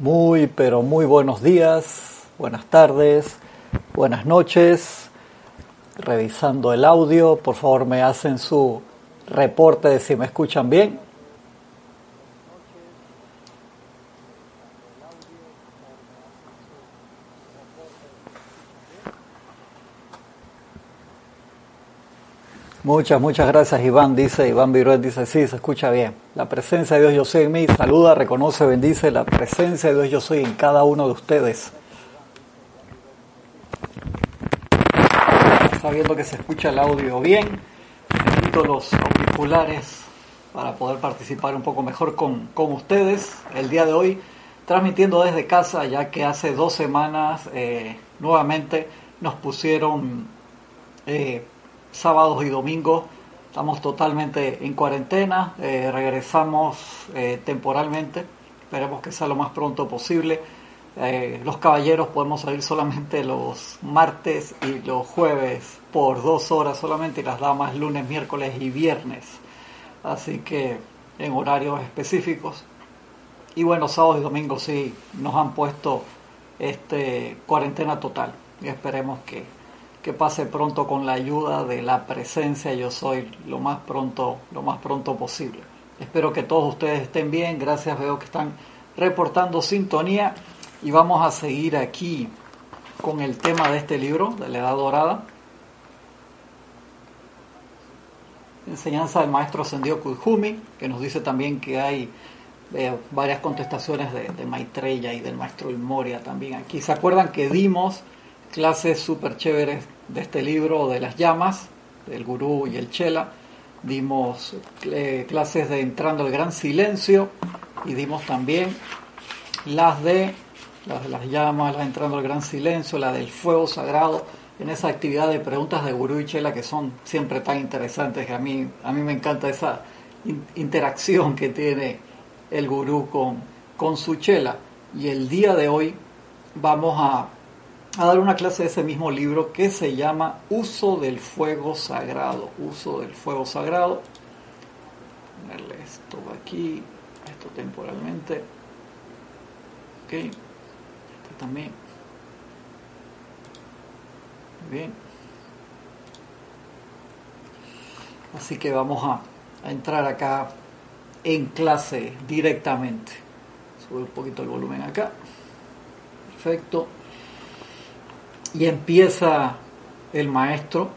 Muy, pero muy buenos días, buenas tardes, buenas noches. Revisando el audio, por favor me hacen su reporte de si me escuchan bien. Muchas, muchas gracias Iván, dice Iván Viruet, dice, sí, se escucha bien. La presencia de Dios yo soy en mí, saluda, reconoce, bendice la presencia de Dios yo soy en cada uno de ustedes. Sabiendo que se escucha el audio bien, necesito los auriculares para poder participar un poco mejor con, con ustedes el día de hoy, transmitiendo desde casa, ya que hace dos semanas eh, nuevamente nos pusieron... Eh, sábados y domingos estamos totalmente en cuarentena, eh, regresamos eh, temporalmente, esperemos que sea lo más pronto posible. Eh, los caballeros podemos salir solamente los martes y los jueves por dos horas solamente y las damas lunes, miércoles y viernes. Así que en horarios específicos. Y bueno, sábados y domingos sí nos han puesto este cuarentena total y esperemos que que pase pronto con la ayuda de la presencia yo soy lo más pronto lo más pronto posible. Espero que todos ustedes estén bien. Gracias veo que están reportando sintonía. Y vamos a seguir aquí con el tema de este libro de la edad dorada. Enseñanza del maestro Ascendido Kujumi que nos dice también que hay eh, varias contestaciones de, de Maitreya y del maestro Ilmoria también aquí. Se acuerdan que dimos clases súper chéveres de este libro de las llamas, del gurú y el chela. Dimos eh, clases de entrando al gran silencio y dimos también las de las llamas, las entrando al gran silencio, la del fuego sagrado, en esa actividad de preguntas de gurú y chela que son siempre tan interesantes, a mí, a mí me encanta esa interacción que tiene el gurú con, con su chela. Y el día de hoy vamos a a dar una clase de ese mismo libro que se llama Uso del Fuego Sagrado. Uso del Fuego Sagrado. Ponerle esto aquí, esto temporalmente. Ok, este también. Bien. Así que vamos a, a entrar acá en clase directamente. Sube un poquito el volumen acá. Perfecto. Y empieza el maestro,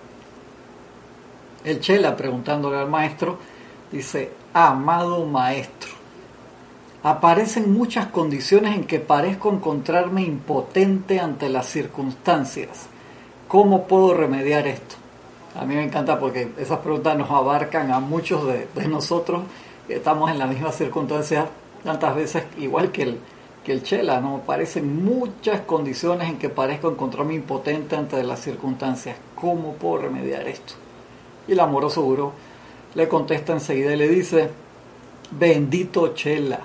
el Chela preguntándole al maestro, dice, amado maestro, aparecen muchas condiciones en que parezco encontrarme impotente ante las circunstancias. ¿Cómo puedo remediar esto? A mí me encanta porque esas preguntas nos abarcan a muchos de, nosotros. Estamos en la misma circunstancia tantas veces, igual que el, que el Chela, ¿no? Parecen muchas condiciones en que parezco encontrarme impotente ante las circunstancias. ¿Cómo puedo remediar esto? Y el amoroso gurú le contesta enseguida y le dice, bendito Chela,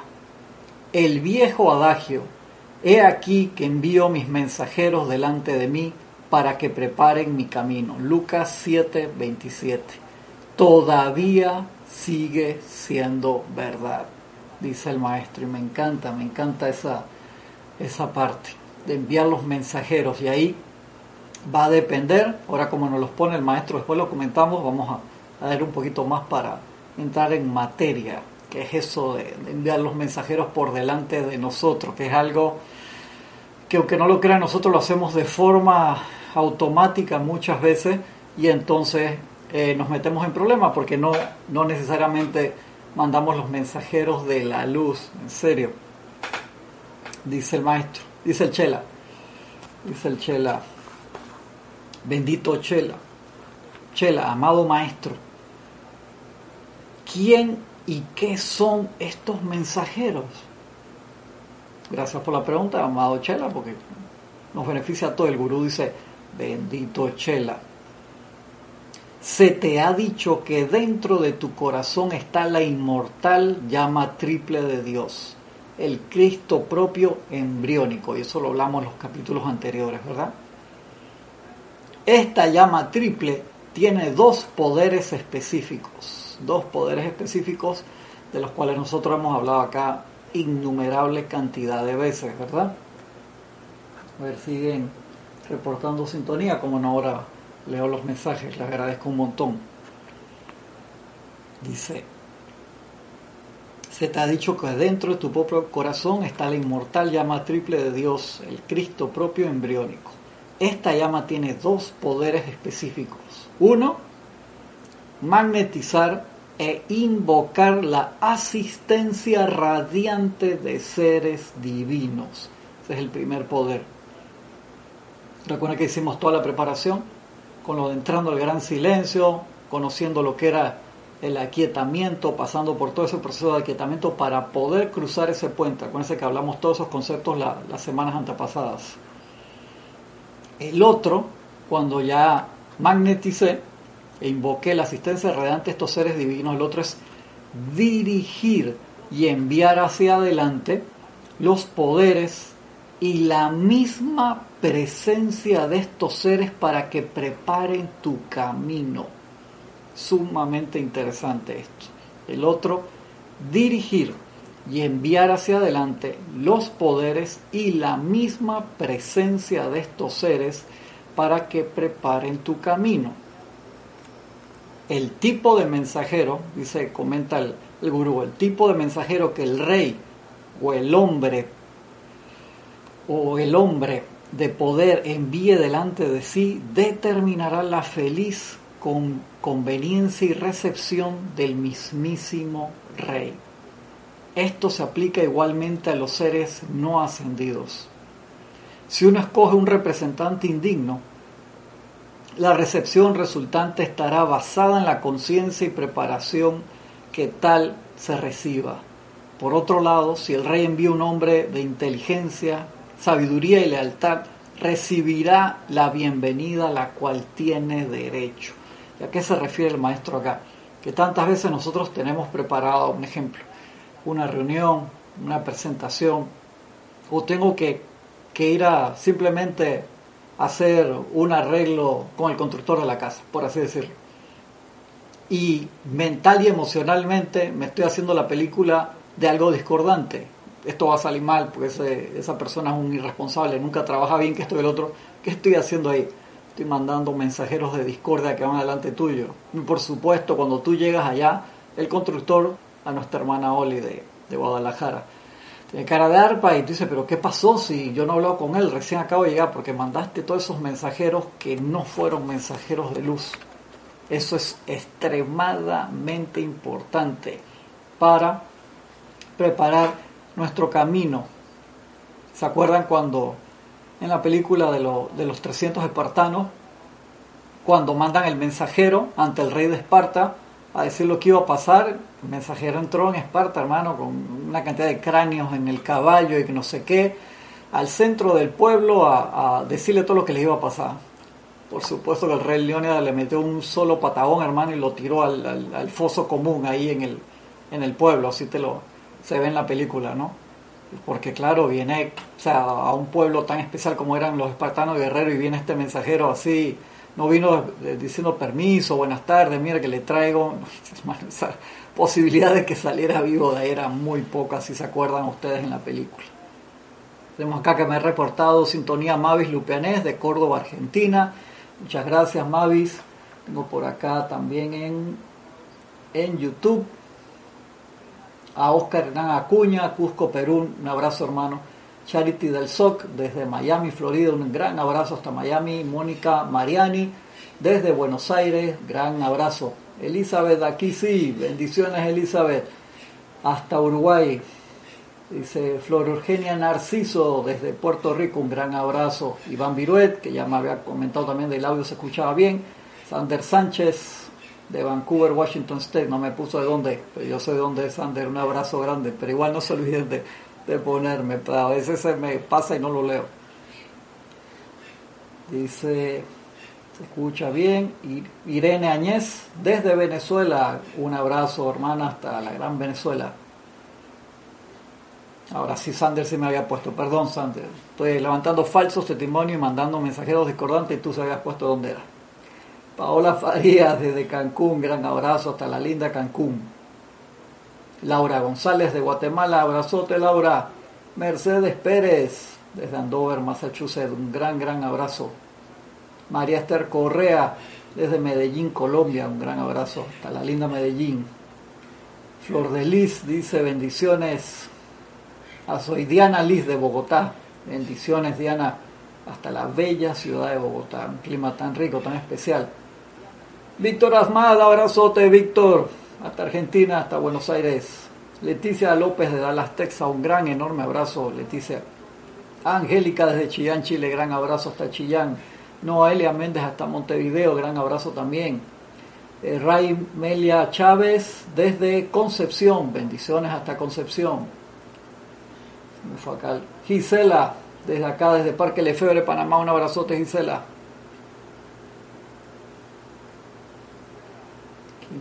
el viejo adagio, he aquí que envío mis mensajeros delante de mí para que preparen mi camino. Lucas 7, 27. Todavía sigue siendo verdad dice el maestro, y me encanta, me encanta esa, esa parte de enviar los mensajeros. Y ahí va a depender, ahora como nos los pone el maestro, después lo comentamos, vamos a, a ver un poquito más para entrar en materia, que es eso de, de, enviar los mensajeros por delante de nosotros, que es algo que aunque no lo crean, nosotros lo hacemos de forma automática muchas veces y entonces eh, nos metemos en problemas porque no, no necesariamente mandamos los mensajeros de la luz, en serio. Dice el maestro, dice el Chela, dice el Chela, bendito Chela, Chela, amado maestro, ¿quién y qué son estos mensajeros? Gracias por la pregunta, amado Chela, porque nos beneficia a todo. El gurú dice, bendito Chela, se te ha dicho que dentro de tu corazón está la inmortal llama triple de Dios, el Cristo propio embriónico, y eso lo hablamos en los capítulos anteriores, ¿verdad? Esta llama triple tiene dos poderes específicos, dos poderes específicos de los cuales nosotros hemos hablado acá innumerable cantidad de veces, ¿verdad? A ver, siguen reportando sintonía, como no ahora leo los mensajes, les agradezco un montón. Dice, se te ha dicho que dentro de tu propio corazón está la inmortal llama triple de Dios, el Cristo propio embriónico. Esta llama tiene dos poderes específicos. Uno, magnetizar e invocar la asistencia radiante de seres divinos. Ese es el primer poder. Recuerda que hicimos toda la preparación con lo de entrando al gran silencio, conociendo lo que era el aquietamiento, pasando por todo ese proceso de aquietamiento para poder cruzar ese puente. Acuérdense que hablamos todos esos conceptos las semanas antepasadas. El otro, cuando ya magneticé e invoqué la asistencia radiante de estos seres divinos, el otro es dirigir y enviar hacia adelante los poderes y la misma presencia de estos seres para que preparen tu camino sumamente interesante esto. El otro, dirigir y enviar hacia adelante los poderes y la misma presencia de estos seres para que preparen tu camino. El tipo de mensajero, dice, comenta el, el gurú, el tipo de mensajero que el rey o el hombre o el hombre de poder envíe delante de sí determinará la feliz con conveniencia y recepción del mismísimo Rey. Esto se aplica igualmente a los seres no ascendidos. Si uno escoge un representante indigno, la recepción resultante estará basada en la conciencia y preparación que tal se reciba. Por otro lado, si el rey envía un hombre de inteligencia, sabiduría y lealtad, recibirá la bienvenida a la cual tiene derecho. ¿A qué se refiere el maestro acá? Que tantas veces nosotros tenemos preparado, un ejemplo, una reunión, una presentación, o tengo que, ir a simplemente hacer un arreglo con el constructor de la casa, por así decirlo. Y mental y emocionalmente me estoy haciendo la película de algo discordante. Esto va a salir mal porque esa persona es un irresponsable, nunca trabaja bien que esto y el otro. ¿Qué estoy haciendo ahí? estoy mandando mensajeros de discordia que van adelante tuyo. Y por supuesto, cuando tú llegas allá, el constructor, a nuestra hermana Oli de, Guadalajara, tiene cara de arpa y tú dices, pero ¿qué pasó si yo no he con él? Recién acabo de llegar porque mandaste todos esos mensajeros que no fueron mensajeros de luz. Eso es extremadamente importante para preparar nuestro camino. ¿Se acuerdan cuando en la película de, de los 300 espartanos, cuando mandan el mensajero ante el rey de Esparta a decir lo que iba a pasar, el mensajero entró en Esparta, hermano, con una cantidad de cráneos en el caballo y no sé qué, al centro del pueblo a, decirle todo lo que le iba a pasar. Por supuesto que el rey Leónidas le metió un solo patagón, hermano, y lo tiró al, al, foso común ahí en el, en el pueblo, así te lo se ve en la película, ¿no? porque claro, viene o sea, a un pueblo tan especial como eran los espartanos guerreros y viene este mensajero así, no vino diciendo permiso, buenas tardes, mira que le traigo, esa posibilidad de que saliera vivo de ahí era muy poca, si se acuerdan ustedes en la película. Tenemos acá que me he reportado sintonía Mavis Lupianés de Córdoba, Argentina. Muchas gracias Mavis. Tengo por acá también en, en YouTube a Oscar Hernán Acuña, Cusco, Perú, un abrazo hermano. Charity del SOC desde Miami, Florida, un gran abrazo hasta Miami. Mónica Mariani desde Buenos Aires, gran abrazo. Elizabeth, aquí sí, bendiciones Elizabeth. Hasta Uruguay, dice Flor Eugenia Narciso desde Puerto Rico, un gran abrazo. Iván Viruet, que ya me había comentado también del audio, se escuchaba bien. Sander Sánchez, de Vancouver, Washington State, no me puso de dónde, pero yo soy de donde es Sander, un abrazo grande, pero igual no se olviden de, ponerme, a veces se me pasa y no lo leo. Dice, se escucha bien, Irene Añez, desde Venezuela, un abrazo hermana hasta la gran Venezuela. Ahora sí, Sander se me había puesto, perdón Sander, estoy levantando falsos testimonios y mandando mensajeros discordantes. Y tú se habías puesto donde era. Paola Farías desde Cancún, gran abrazo hasta la linda Cancún. Laura González de Guatemala, abrazote Laura. Mercedes Pérez desde Andover, Massachusetts, un gran, gran abrazo. María Esther Correa desde Medellín, Colombia, un gran abrazo. Hasta la linda Medellín. Flor de Liz dice bendiciones a soy Diana Liz de Bogotá. Bendiciones Diana hasta la bella ciudad de Bogotá, un clima tan rico, tan especial. Víctor Asmada, abrazote Víctor, hasta Argentina, hasta Buenos Aires. Leticia López de Dallas, Texas, un gran, enorme abrazo, Leticia. Angélica desde Chillán, Chile, gran abrazo hasta Chillán. Noelia Méndez hasta Montevideo, gran abrazo también. Eh, Ray Melia Chávez desde Concepción, bendiciones hasta Concepción. Me fue acá. Gisela, desde acá, desde Parque Lefebre, Panamá, un abrazote Gisela.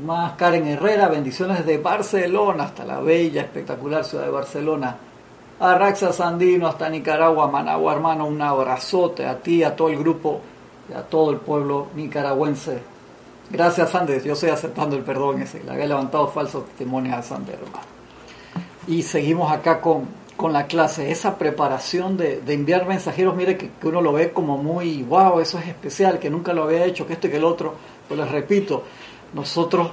Más Karen Herrera, bendiciones desde Barcelona, hasta la bella, espectacular ciudad de Barcelona. A Raxa Sandino, hasta Nicaragua, Managua, hermano, un abrazote a ti, a todo el grupo y a todo el pueblo nicaragüense. Gracias, Sander. Yo estoy aceptando el perdón ese. Le había levantado falso testimonio a Sander, hermano. Y seguimos acá con, con la clase. Esa preparación de, de enviar mensajeros, mire que, que, uno lo ve como muy, wow, eso es especial, que nunca lo había hecho, que esto y que el otro. Pues les repito, nosotros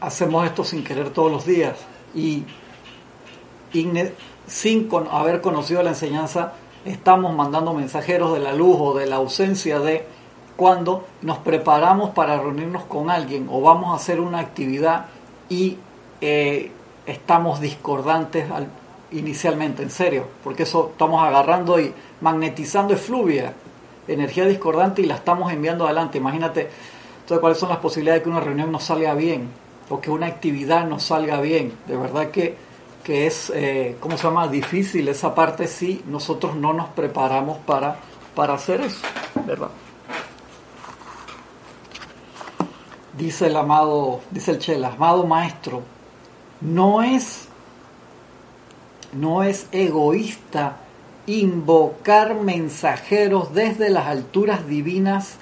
hacemos esto sin querer todos los días. Y, sin con, haber conocido la enseñanza, estamos mandando mensajeros de la luz o de la ausencia de cuando nos preparamos para reunirnos con alguien o vamos a hacer una actividad y eh, estamos discordantes al, inicialmente, en serio, porque eso estamos agarrando y magnetizando efluvia, energía discordante y la estamos enviando adelante. Imagínate entonces, cuáles son las posibilidades de que una reunión no salga bien o que una actividad no salga bien. De verdad que, que es, eh, ¿cómo se llama? Difícil esa parte si nosotros no nos preparamos para, para hacer eso, ¿verdad? Dice el amado, dice el Chela, amado maestro, no es, no es egoísta invocar mensajeros desde las alturas divinas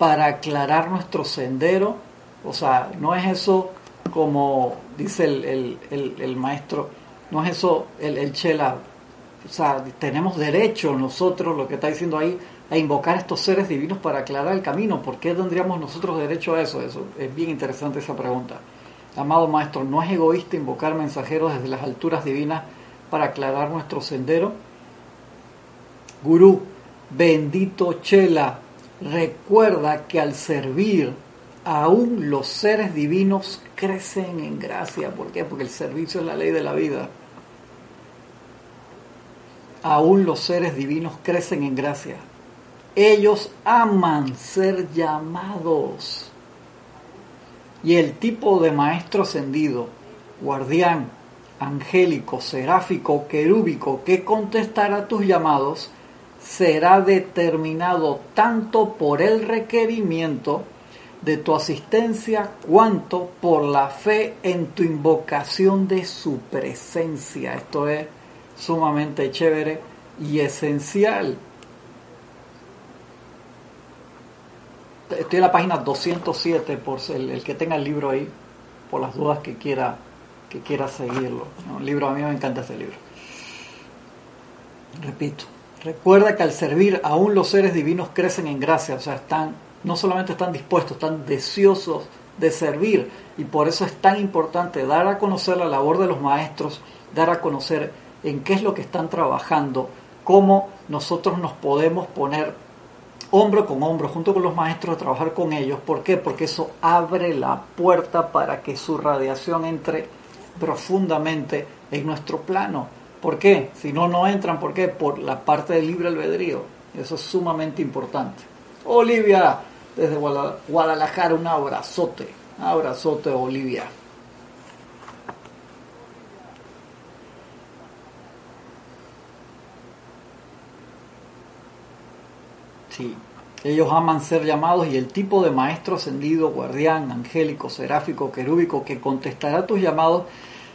para aclarar nuestro sendero. O sea, no es eso como dice el, el, el, maestro, no es eso el, el Chela. O sea, tenemos derecho nosotros, lo que está diciendo ahí, a invocar a estos seres divinos para aclarar el camino. ¿Por qué tendríamos nosotros derecho a eso? Eso es bien interesante esa pregunta. Amado maestro, ¿no es egoísta invocar mensajeros desde las alturas divinas para aclarar nuestro sendero? Gurú, bendito Chela, recuerda que al servir aún los seres divinos crecen en gracia. ¿Por qué? Porque el servicio es la ley de la vida. Aún los seres divinos crecen en gracia. Ellos aman ser llamados. Y el tipo de maestro ascendido, guardián, angélico, seráfico, querúbico, que contestará tus llamados, será determinado tanto por el requerimiento de tu asistencia cuanto por la fe en tu invocación de su presencia. Esto es sumamente chévere y esencial. Estoy en la página 207 por el, que tenga el libro ahí, por las dudas que quiera que quiera seguirlo. Un libro a mí me encanta ese libro. Repito, recuerda que al servir aún los seres divinos crecen en gracia, o sea, están no solamente están dispuestos, están deseosos de servir y por eso es tan importante dar a conocer la labor de los maestros, dar a conocer en qué es lo que están trabajando, cómo nosotros nos podemos poner hombro con hombro junto con los maestros a trabajar con ellos. ¿Por qué? Porque eso abre la puerta para que su radiación entre profundamente en nuestro plano. ¿Por qué? Si no, no entran. ¿Por qué? Por la parte del libre albedrío. Eso es sumamente importante. Olivia, desde Guadalajara, un abrazote. Abrazote, Olivia. Sí, ellos aman ser llamados y el tipo de maestro ascendido, guardián, angélico, seráfico, querúbico que contestará tus llamados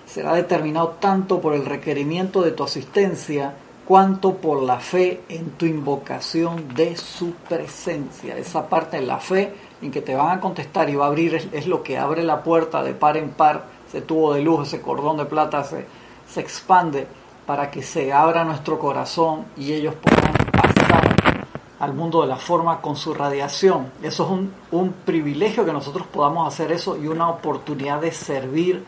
será determinado tanto por el requerimiento de tu asistencia cuanto por la fe en tu invocación de su presencia. Esa parte de la fe en que te van a contestar y va a abrir es, lo que abre la puerta de par en par, ese tubo de luz, ese cordón de plata se, se expande para que se abra nuestro corazón y ellos puedan pasar al mundo de la forma con su radiación. Eso es un, un privilegio que nosotros podamos hacer eso y una oportunidad de servir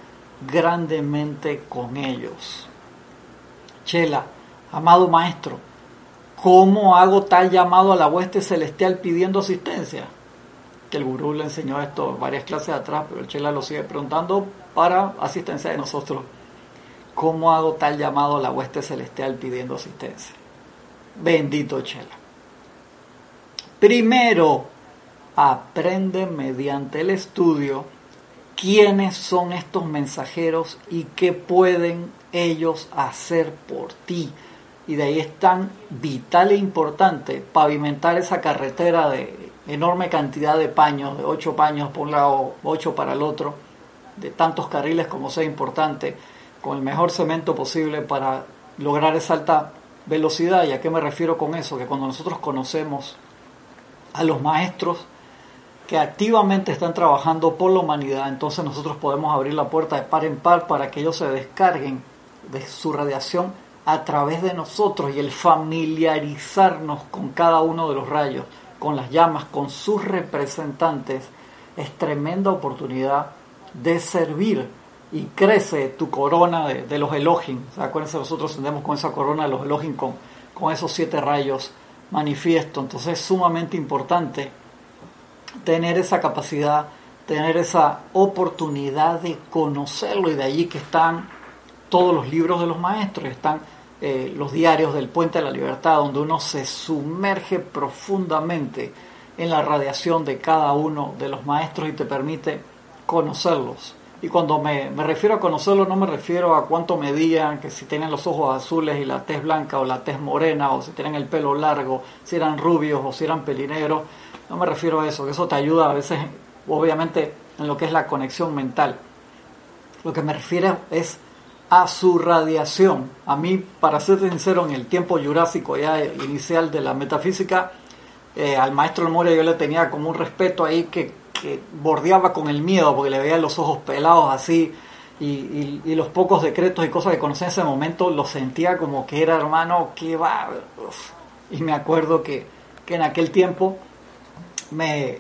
grandemente con ellos. Chela, amado maestro, ¿cómo hago tal llamado a la hueste celestial pidiendo asistencia? Que el gurú le enseñó esto varias clases atrás, pero el Chela lo sigue preguntando para asistencia de nosotros. ¿Cómo hago tal llamado a la hueste celestial pidiendo asistencia? Bendito Chela. Primero, aprende mediante el estudio quiénes son estos mensajeros y qué pueden ellos hacer por ti. Y de ahí es tan vital e importante pavimentar esa carretera de enorme cantidad de paños, de ocho paños por un lado, ocho para el otro, de tantos carriles como sea importante, con el mejor cemento posible para lograr esa alta velocidad. ¿Y a qué me refiero con eso? Que cuando nosotros conocemos a los maestros que activamente están trabajando por la humanidad, entonces nosotros podemos abrir la puerta de par en par para que ellos se descarguen de su radiación a través de nosotros y el familiarizarnos con cada uno de los rayos, con las llamas, con sus representantes, es tremenda oportunidad de servir y crece tu corona de, los Elohim. ¿Se acuérdense, nosotros tendemos con esa corona de los Elohim, con, con esos siete rayos manifiesto. Entonces es sumamente importante tener esa capacidad, tener esa oportunidad de conocerlo y de allí que están todos los libros de los maestros, están eh, los diarios del Puente de la Libertad, donde uno se sumerge profundamente en la radiación de cada uno de los maestros y te permite conocerlos. Y cuando me, me, refiero a conocerlos no me refiero a cuánto medían, que si tienen los ojos azules y la tez blanca o la tez morena, o si tienen el pelo largo, si eran rubios o si eran pelinegros. No me refiero a eso, que eso te ayuda a veces, obviamente, en lo que es la conexión mental. Lo que me refiero es a su radiación. A mí, para ser sincero, en el tiempo jurásico ya inicial de la metafísica, eh, al maestro Moria yo le tenía como un respeto ahí que bordeaba con el miedo porque le veía los ojos pelados así y, los pocos decretos y cosas que conocí en ese momento los sentía como que era hermano, que va. Y me acuerdo que, en aquel tiempo me,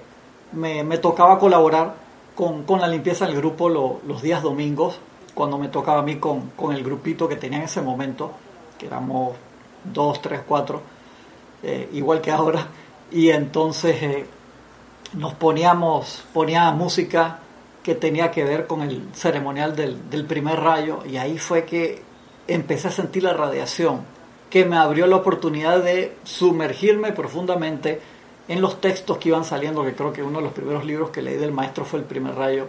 me, tocaba colaborar con, la limpieza del grupo los días domingos, cuando me tocaba a mí con, el grupito que tenía en ese momento, que éramos dos, tres, cuatro, eh, igual que ahora. Y entonces eh, nos poníamos, ponía música que tenía que ver con el ceremonial del, del, primer rayo y ahí fue que empecé a sentir la radiación que me abrió la oportunidad de sumergirme profundamente en los textos que iban saliendo, que creo que uno de los primeros libros que leí del maestro fue el primer rayo,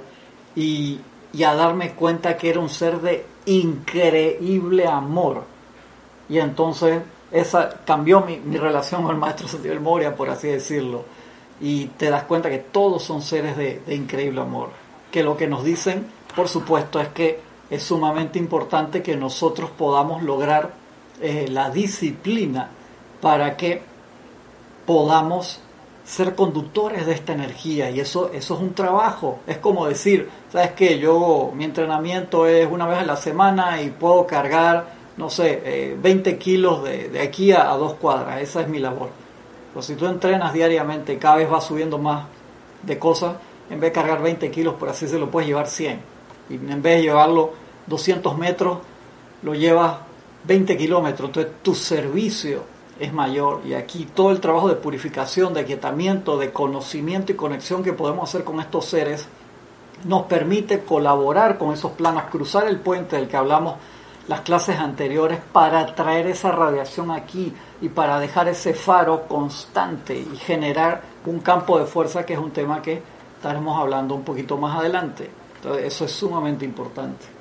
y, y a darme cuenta que era un ser de increíble amor. Y entonces esa cambió mi, mi relación con el maestro Santiago Moria, por así decirlo y te das cuenta que todos son seres de, increíble amor. Que lo que nos dicen, por supuesto, es que es sumamente importante que nosotros podamos lograr eh, la disciplina para que podamos ser conductores de esta energía y eso, eso es un trabajo. Es como decir, ¿sabes qué? Yo, mi entrenamiento es una vez a la semana y puedo cargar, no sé, 20 eh, kilos de, de aquí a, a dos cuadras. Esa es mi labor pues si tú entrenas diariamente y cada vez vas subiendo más de cosas, en vez de cargar 20 kilos, por así se lo puedes llevar 100. Y en vez de llevarlo 200 metros, lo llevas 20 kilómetros. Entonces tu servicio es mayor. Y aquí todo el trabajo de purificación, de aquietamiento, de conocimiento y conexión que podemos hacer con estos seres, nos permite colaborar con esos planos, cruzar el puente del que hablamos las clases anteriores para traer esa radiación aquí y para dejar ese faro constante y generar un campo de fuerza que es un tema que estaremos hablando un poquito más adelante. Entonces, eso es sumamente importante.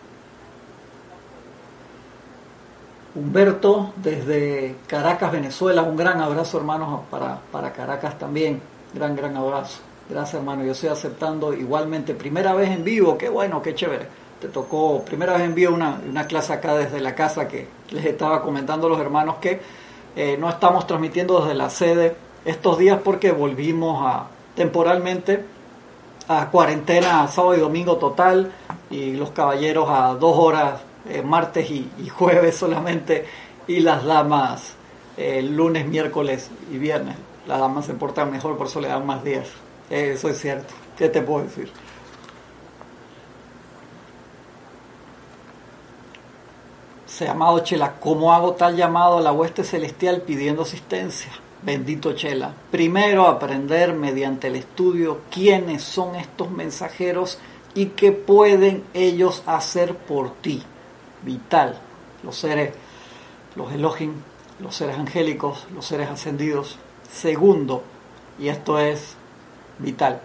Humberto, desde Caracas, Venezuela, un gran abrazo hermanos para, para Caracas también, gran, gran abrazo. Gracias hermano, yo estoy aceptando igualmente, primera vez en vivo, qué bueno, qué chévere. Te tocó, primera vez envío una, una clase acá desde la casa que les estaba comentando a los hermanos que eh, no estamos transmitiendo desde la sede estos días porque volvimos a temporalmente a cuarentena sábado y domingo total y los caballeros a dos horas, eh, martes y, jueves solamente, y las damas eh, lunes, miércoles y viernes. Las damas se portan mejor, por eso le dan más días. Eso es cierto. ¿Qué te puedo decir? Se llamado Chela, ¿cómo hago tal llamado a la hueste celestial pidiendo asistencia? Bendito Chela. Primero aprender mediante el estudio quiénes son estos mensajeros y qué pueden ellos hacer por ti. Vital. Los seres, los Elohim, los seres angélicos, los seres ascendidos. Segundo, y esto es vital,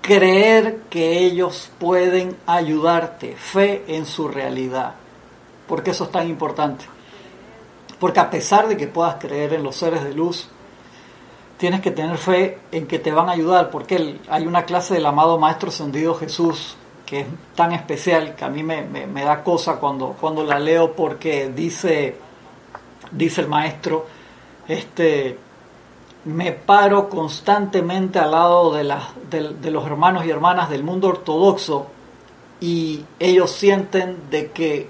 creer que ellos pueden ayudarte, fe en su realidad. ¿Por qué eso es tan importante? Porque a pesar de que puedas creer en los seres de luz, tienes que tener fe en que te van a ayudar, porque hay una clase del amado Maestro Ascendido Jesús que es tan especial que a mí me, da cosa cuando, cuando la leo porque dice, dice el maestro, este, me paro constantemente al lado de, de, los hermanos y hermanas del mundo ortodoxo y ellos sienten de que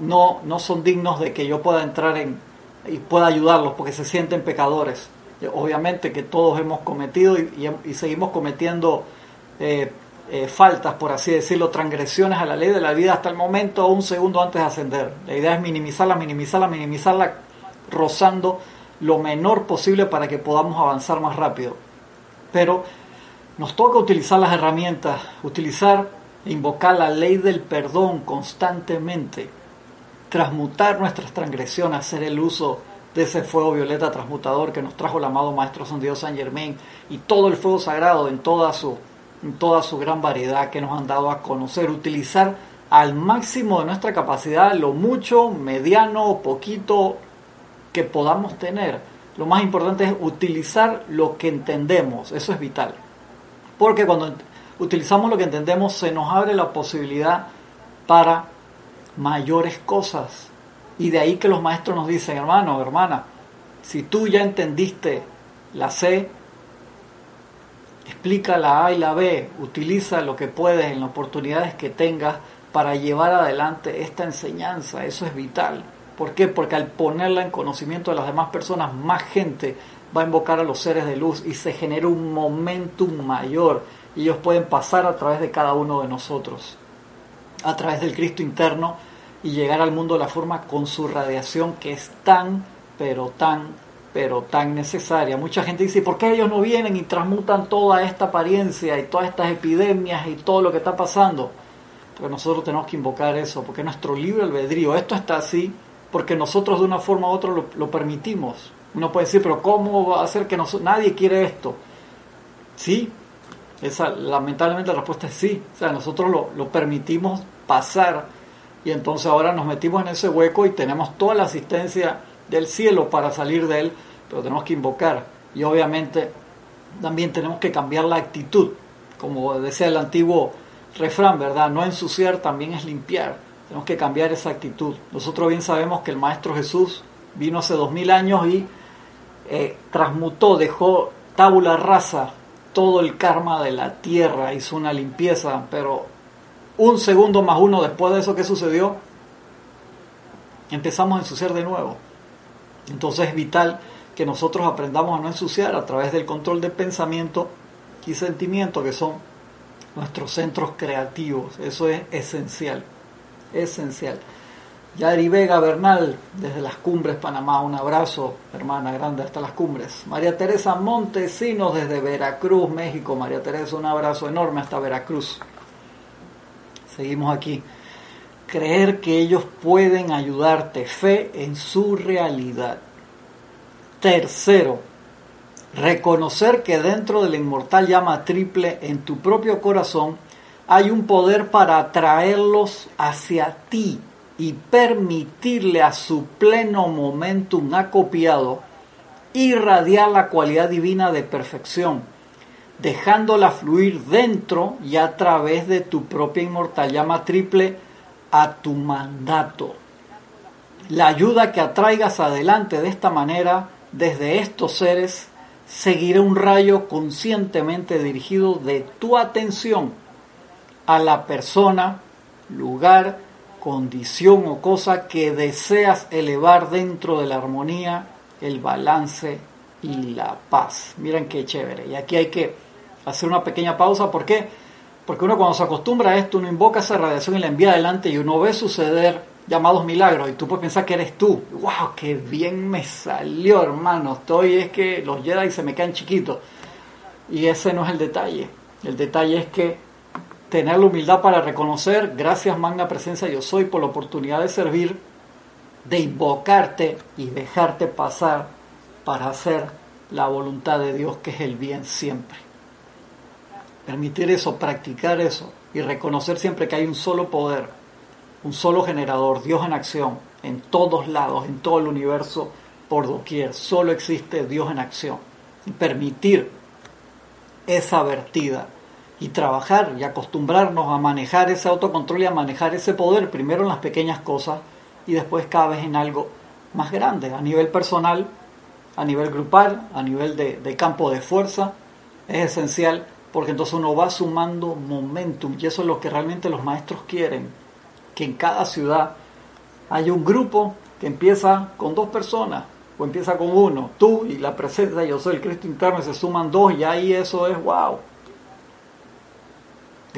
no, no son dignos de que yo pueda entrar en y pueda ayudarlos porque se sienten pecadores. Obviamente que todos hemos cometido y, seguimos cometiendo eh, eh, faltas, por así decirlo, transgresiones a la ley de la vida hasta el momento, un segundo antes de ascender. La idea es minimizarla, minimizarla, minimizarla, rozando lo menor posible para que podamos avanzar más rápido. Pero nos toca utilizar las herramientas, utilizar e invocar la ley del perdón constantemente, transmutar nuestras transgresiones, hacer el uso de ese fuego violeta transmutador que nos trajo el amado Maestro San Dios San Germain y todo el fuego sagrado en toda su toda su gran variedad que nos han dado a conocer, utilizar al máximo de nuestra capacidad lo mucho, mediano, poquito que podamos tener. Lo más importante es utilizar lo que entendemos, eso es vital. Porque cuando utilizamos lo que entendemos se nos abre la posibilidad para mayores cosas. Y de ahí que los maestros nos dicen, hermano, hermana, si tú ya entendiste la C, explica la A y la B, utiliza lo que puedes en las oportunidades que tengas para llevar adelante esta enseñanza, eso es vital. ¿Por qué? Porque al ponerla en conocimiento de las demás personas, más gente va a invocar a los seres de luz y se genera un momentum mayor y ellos pueden pasar a través de cada uno de nosotros, a través del Cristo interno y llegar al mundo de la forma con su radiación que es tan, pero tan pero tan necesaria. Mucha gente dice, ¿por qué ellos no vienen y transmutan toda esta apariencia y todas estas epidemias y todo lo que está pasando? Porque nosotros tenemos que invocar eso, porque nuestro libre albedrío, esto está así, porque nosotros de una forma u otra lo, permitimos. Uno puede decir, pero ¿cómo va a ser que nadie quiere esto? Sí, esa, lamentablemente la respuesta es sí. O sea, nosotros lo, lo permitimos pasar y entonces ahora nos metimos en ese hueco y tenemos toda la asistencia del cielo para salir de él, pero tenemos que invocar. Y obviamente también tenemos que cambiar la actitud, como decía el antiguo refrán, ¿verdad? No ensuciar también es limpiar. Tenemos que cambiar esa actitud. Nosotros bien sabemos que el Maestro Jesús vino hace dos mil años y eh, transmutó, dejó tabula rasa todo el karma de la tierra, hizo una limpieza, pero un segundo más uno después de eso que sucedió, empezamos a ensuciar de nuevo. Entonces es vital que nosotros aprendamos a no ensuciar a través del control de pensamiento y sentimiento, que son nuestros centros creativos. Eso es esencial, esencial. Yari Vega Bernal, desde las cumbres Panamá, un abrazo, hermana grande, hasta las cumbres. María Teresa Montesinos, desde Veracruz, México. María Teresa, un abrazo enorme hasta Veracruz. Seguimos aquí creer que ellos pueden ayudarte, fe en su realidad. Tercero, reconocer que dentro de la inmortal llama triple en tu propio corazón hay un poder para atraerlos hacia ti y permitirle a su pleno momentum acopiado irradiar la cualidad divina de perfección, dejándola fluir dentro y a través de tu propia inmortal llama triple a tu mandato. La ayuda que atraigas adelante de esta manera, desde estos seres, seguirá un rayo conscientemente dirigido de tu atención a la persona lugar, condición o cosa que deseas elevar dentro de la armonía, el balance y la paz. Miren qué chévere. Y aquí hay que hacer una pequeña pausa. ¿Por qué? Porque uno cuando se acostumbra a esto, uno invoca esa radiación y la envía adelante y uno ve suceder llamados milagros y tú puedes pensar que eres tú. ¡Wow! ¡Qué bien me salió, hermano! Estoy, es que los Jedi se me caen chiquitos. Y ese no es el detalle. El detalle es que tener la humildad para reconocer, gracias magna presencia yo soy por la oportunidad de servir, de invocarte y dejarte pasar para hacer la voluntad de Dios que es el bien siempre. Permitir eso, practicar eso y reconocer siempre que hay un solo poder, un solo generador, Dios en acción, en todos lados, en todo el universo, por doquier. Solo existe Dios en acción. Y permitir esa vertida y trabajar y acostumbrarnos a manejar ese autocontrol y a manejar ese poder, primero en las pequeñas cosas y después cada vez en algo más grande, a nivel personal, a nivel grupal, a nivel de, de campo de fuerza, es esencial porque entonces uno va sumando momentum y eso es lo que realmente los maestros quieren, que en cada ciudad haya un grupo que empieza con dos personas o empieza con uno, tú y la presencia, yo soy el Cristo interno y se suman dos y ahí eso es wow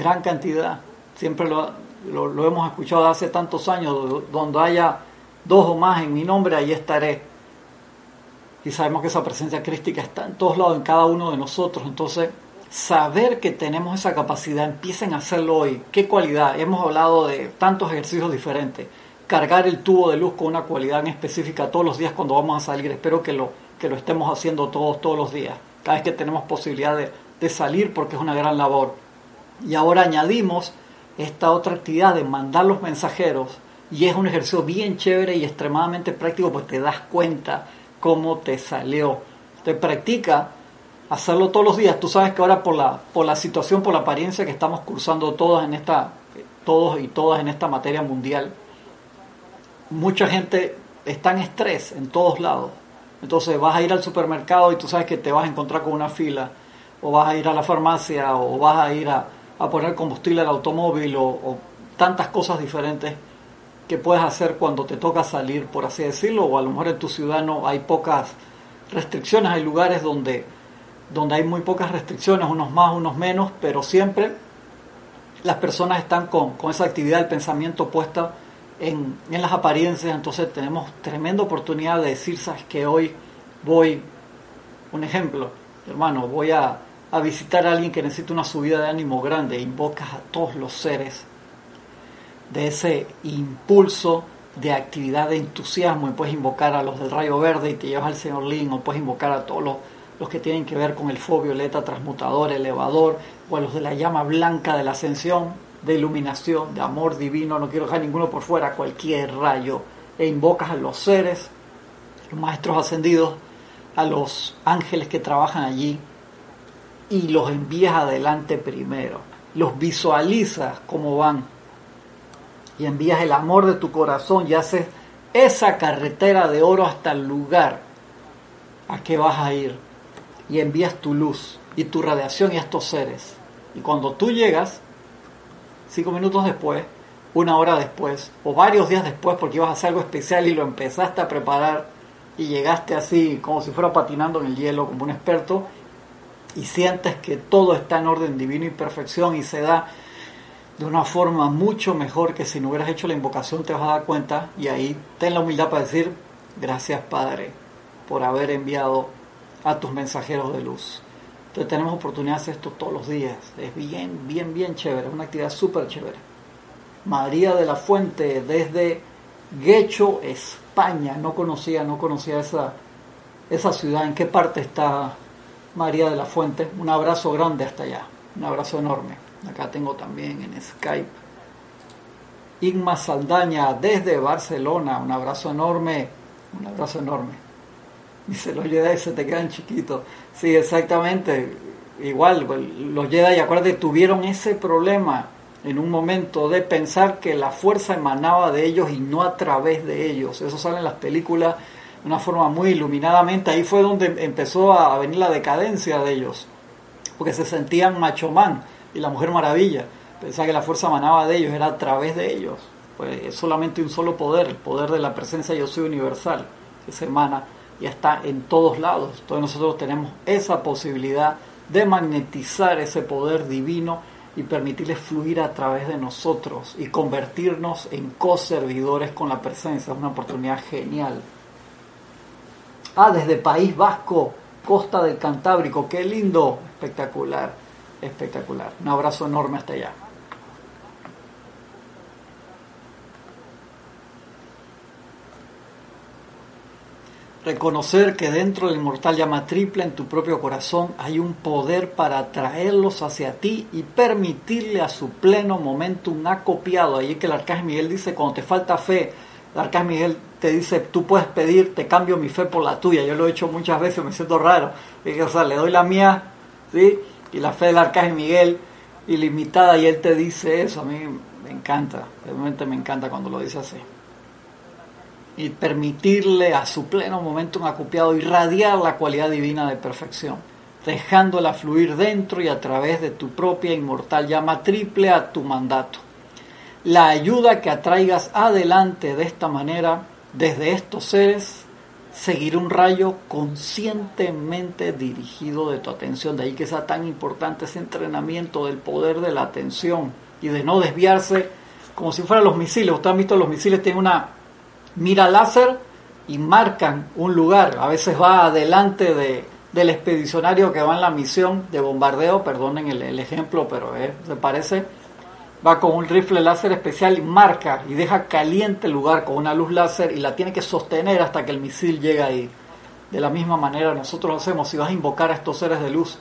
gran cantidad. Siempre lo, lo, hemos escuchado hace tantos años, donde haya dos o más en mi nombre, ahí estaré. Y sabemos que esa presencia crística está en todos lados, en cada uno de nosotros. Entonces, saber que tenemos esa capacidad, empiecen a hacerlo hoy. ¿Qué cualidad? Hemos hablado de tantos ejercicios diferentes. Cargar el tubo de luz con una cualidad en específica todos los días cuando vamos a salir. Espero que lo, que lo estemos haciendo todos, todos los días. Cada vez que tenemos posibilidad de, de salir porque es una gran labor. Y ahora añadimos esta otra actividad de mandar los mensajeros y es un ejercicio bien chévere y extremadamente práctico porque te das cuenta cómo te salió. Te practica hacerlo todos los días. Tú sabes que ahora por la, por la situación, por la apariencia que estamos cursando todos en esta, todos y todas en esta materia mundial, mucha gente está en estrés en todos lados. Entonces vas a ir al supermercado y tú sabes que te vas a encontrar con una fila, o vas a ir a la farmacia, o vas a ir a, a poner combustible al automóvil o, tantas cosas diferentes que puedes hacer cuando te toca salir, por así decirlo, o a lo mejor en tu ciudad no hay pocas restricciones, hay lugares donde, donde hay muy pocas restricciones, unos más, unos menos, pero siempre las personas están con, con esa actividad del pensamiento puesta en, en, las apariencias, entonces tenemos tremenda oportunidad de decir, que hoy voy, un ejemplo, hermano, voy a, a visitar a alguien que necesita una subida de ánimo grande, invocas a todos los seres de ese impulso de actividad, de entusiasmo, y puedes invocar a los del rayo verde y te llevas al señor Lin, o puedes invocar a todos los, los que tienen que ver con el fuego violeta, transmutador, elevador, o a los de la llama blanca de la ascensión, de iluminación, de amor divino, no quiero dejar ninguno por fuera, cualquier rayo, e invocas a los seres, los maestros ascendidos, a los ángeles que trabajan allí, y los envías adelante primero. Los visualizas cómo van y envías el amor de tu corazón y haces esa carretera de oro hasta el lugar a que vas a ir y envías tu luz y tu radiación y a estos seres. Y cuando tú llegas, cinco minutos después, una hora después o varios días después porque ibas a hacer algo especial y lo empezaste a preparar y llegaste así como si fuera patinando en el hielo como un experto y sientes que todo está en orden divino y perfección y se da de una forma mucho mejor que si no hubieras hecho la invocación te vas a dar cuenta y ahí ten la humildad para decir gracias Padre por haber enviado a tus mensajeros de luz. Entonces tenemos oportunidad de hacer esto todos los días. Es bien, bien, bien chévere. Es una actividad súper chévere. María de la Fuente desde Guecho, España. No conocía, no conocía esa, esa ciudad. ¿En qué parte está María de la Fuente. Un abrazo grande hasta allá, un abrazo enorme. Acá tengo también en Skype. Igma Saldaña desde Barcelona, un abrazo enorme, un abrazo enorme. Dice, los Jedi se te quedan chiquitos. Sí, exactamente. Igual, pues, los Jedi, acuérdate, tuvieron ese problema en un momento de pensar que la fuerza emanaba de ellos y no a través de ellos. Eso sale en las películas de una forma muy iluminadamente. Ahí fue donde empezó a venir la decadencia de ellos, porque se sentían macho man y la mujer maravilla. Pensaba que la fuerza manaba de ellos, era a través de ellos. Pues es solamente un solo poder, el poder de la presencia yo soy universal, que se emana y está en todos lados. Todos nosotros tenemos esa posibilidad de magnetizar ese poder divino y permitirle fluir a través de nosotros y convertirnos en co-servidores con la presencia. Es una oportunidad genial. Ah, desde País Vasco, costa del Cantábrico, qué lindo, espectacular, espectacular. Un abrazo enorme hasta allá. Reconocer que dentro del inmortal llama triple en tu propio corazón hay un poder para atraerlos hacia ti y permitirle a su pleno momento un acopiado. Ahí que el Arcángel Miguel dice, cuando te falta fe, el Arcángel Miguel te dice, tú puedes pedir, te cambio mi fe por la tuya. Yo lo he hecho muchas veces, me siento raro. Y, o sea, le doy la mía, ¿sí? Y la fe del Arcángel Miguel ilimitada y él te dice eso. A mí me encanta, realmente me encanta cuando lo dice así y permitirle a su pleno momento un acopiado irradiar la cualidad divina de perfección, dejándola fluir dentro y a través de tu propia inmortal llama triple a tu mandato. La ayuda que atraigas adelante de esta manera, desde estos seres, seguirá un rayo conscientemente dirigido de tu atención. De ahí que sea tan importante ese entrenamiento del poder de la atención y de no desviarse como si fueran los misiles. Ustedes han visto los misiles tienen una mira láser y marcan un lugar. A veces va adelante de, del expedicionario que va en la misión de bombardeo, perdonen el, ejemplo, pero eh, se parece. Va con un rifle láser especial y marca y deja caliente el lugar con una luz láser y la tiene que sostener hasta que el misil llega ahí. De la misma manera nosotros lo hacemos. Si vas a invocar a estos seres de luz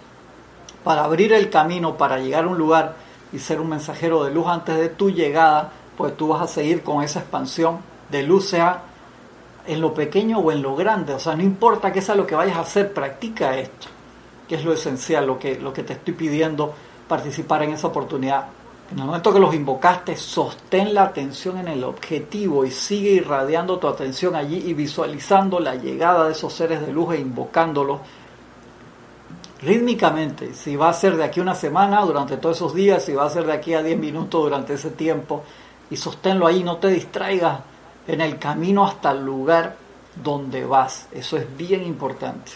para abrir el camino, para llegar a un lugar y ser un mensajero de luz antes de tu llegada, pues tú vas a seguir con esa expansión de luz sea en lo pequeño o en lo grande. O sea, no importa qué sea lo que vayas a hacer, practica esto, que es lo esencial, lo que, lo que te estoy pidiendo, participar en esa oportunidad. En el momento que los invocaste, sostén la atención en el objetivo y sigue irradiando tu atención allí y visualizando la llegada de esos seres de luz e invocándolos rítmicamente. Si va a ser de aquí una semana, durante todos esos días, si va a ser de aquí a 10 minutos durante ese tiempo, y sosténlo ahí, no te distraigas en el camino hasta el lugar donde vas. Eso es bien importante.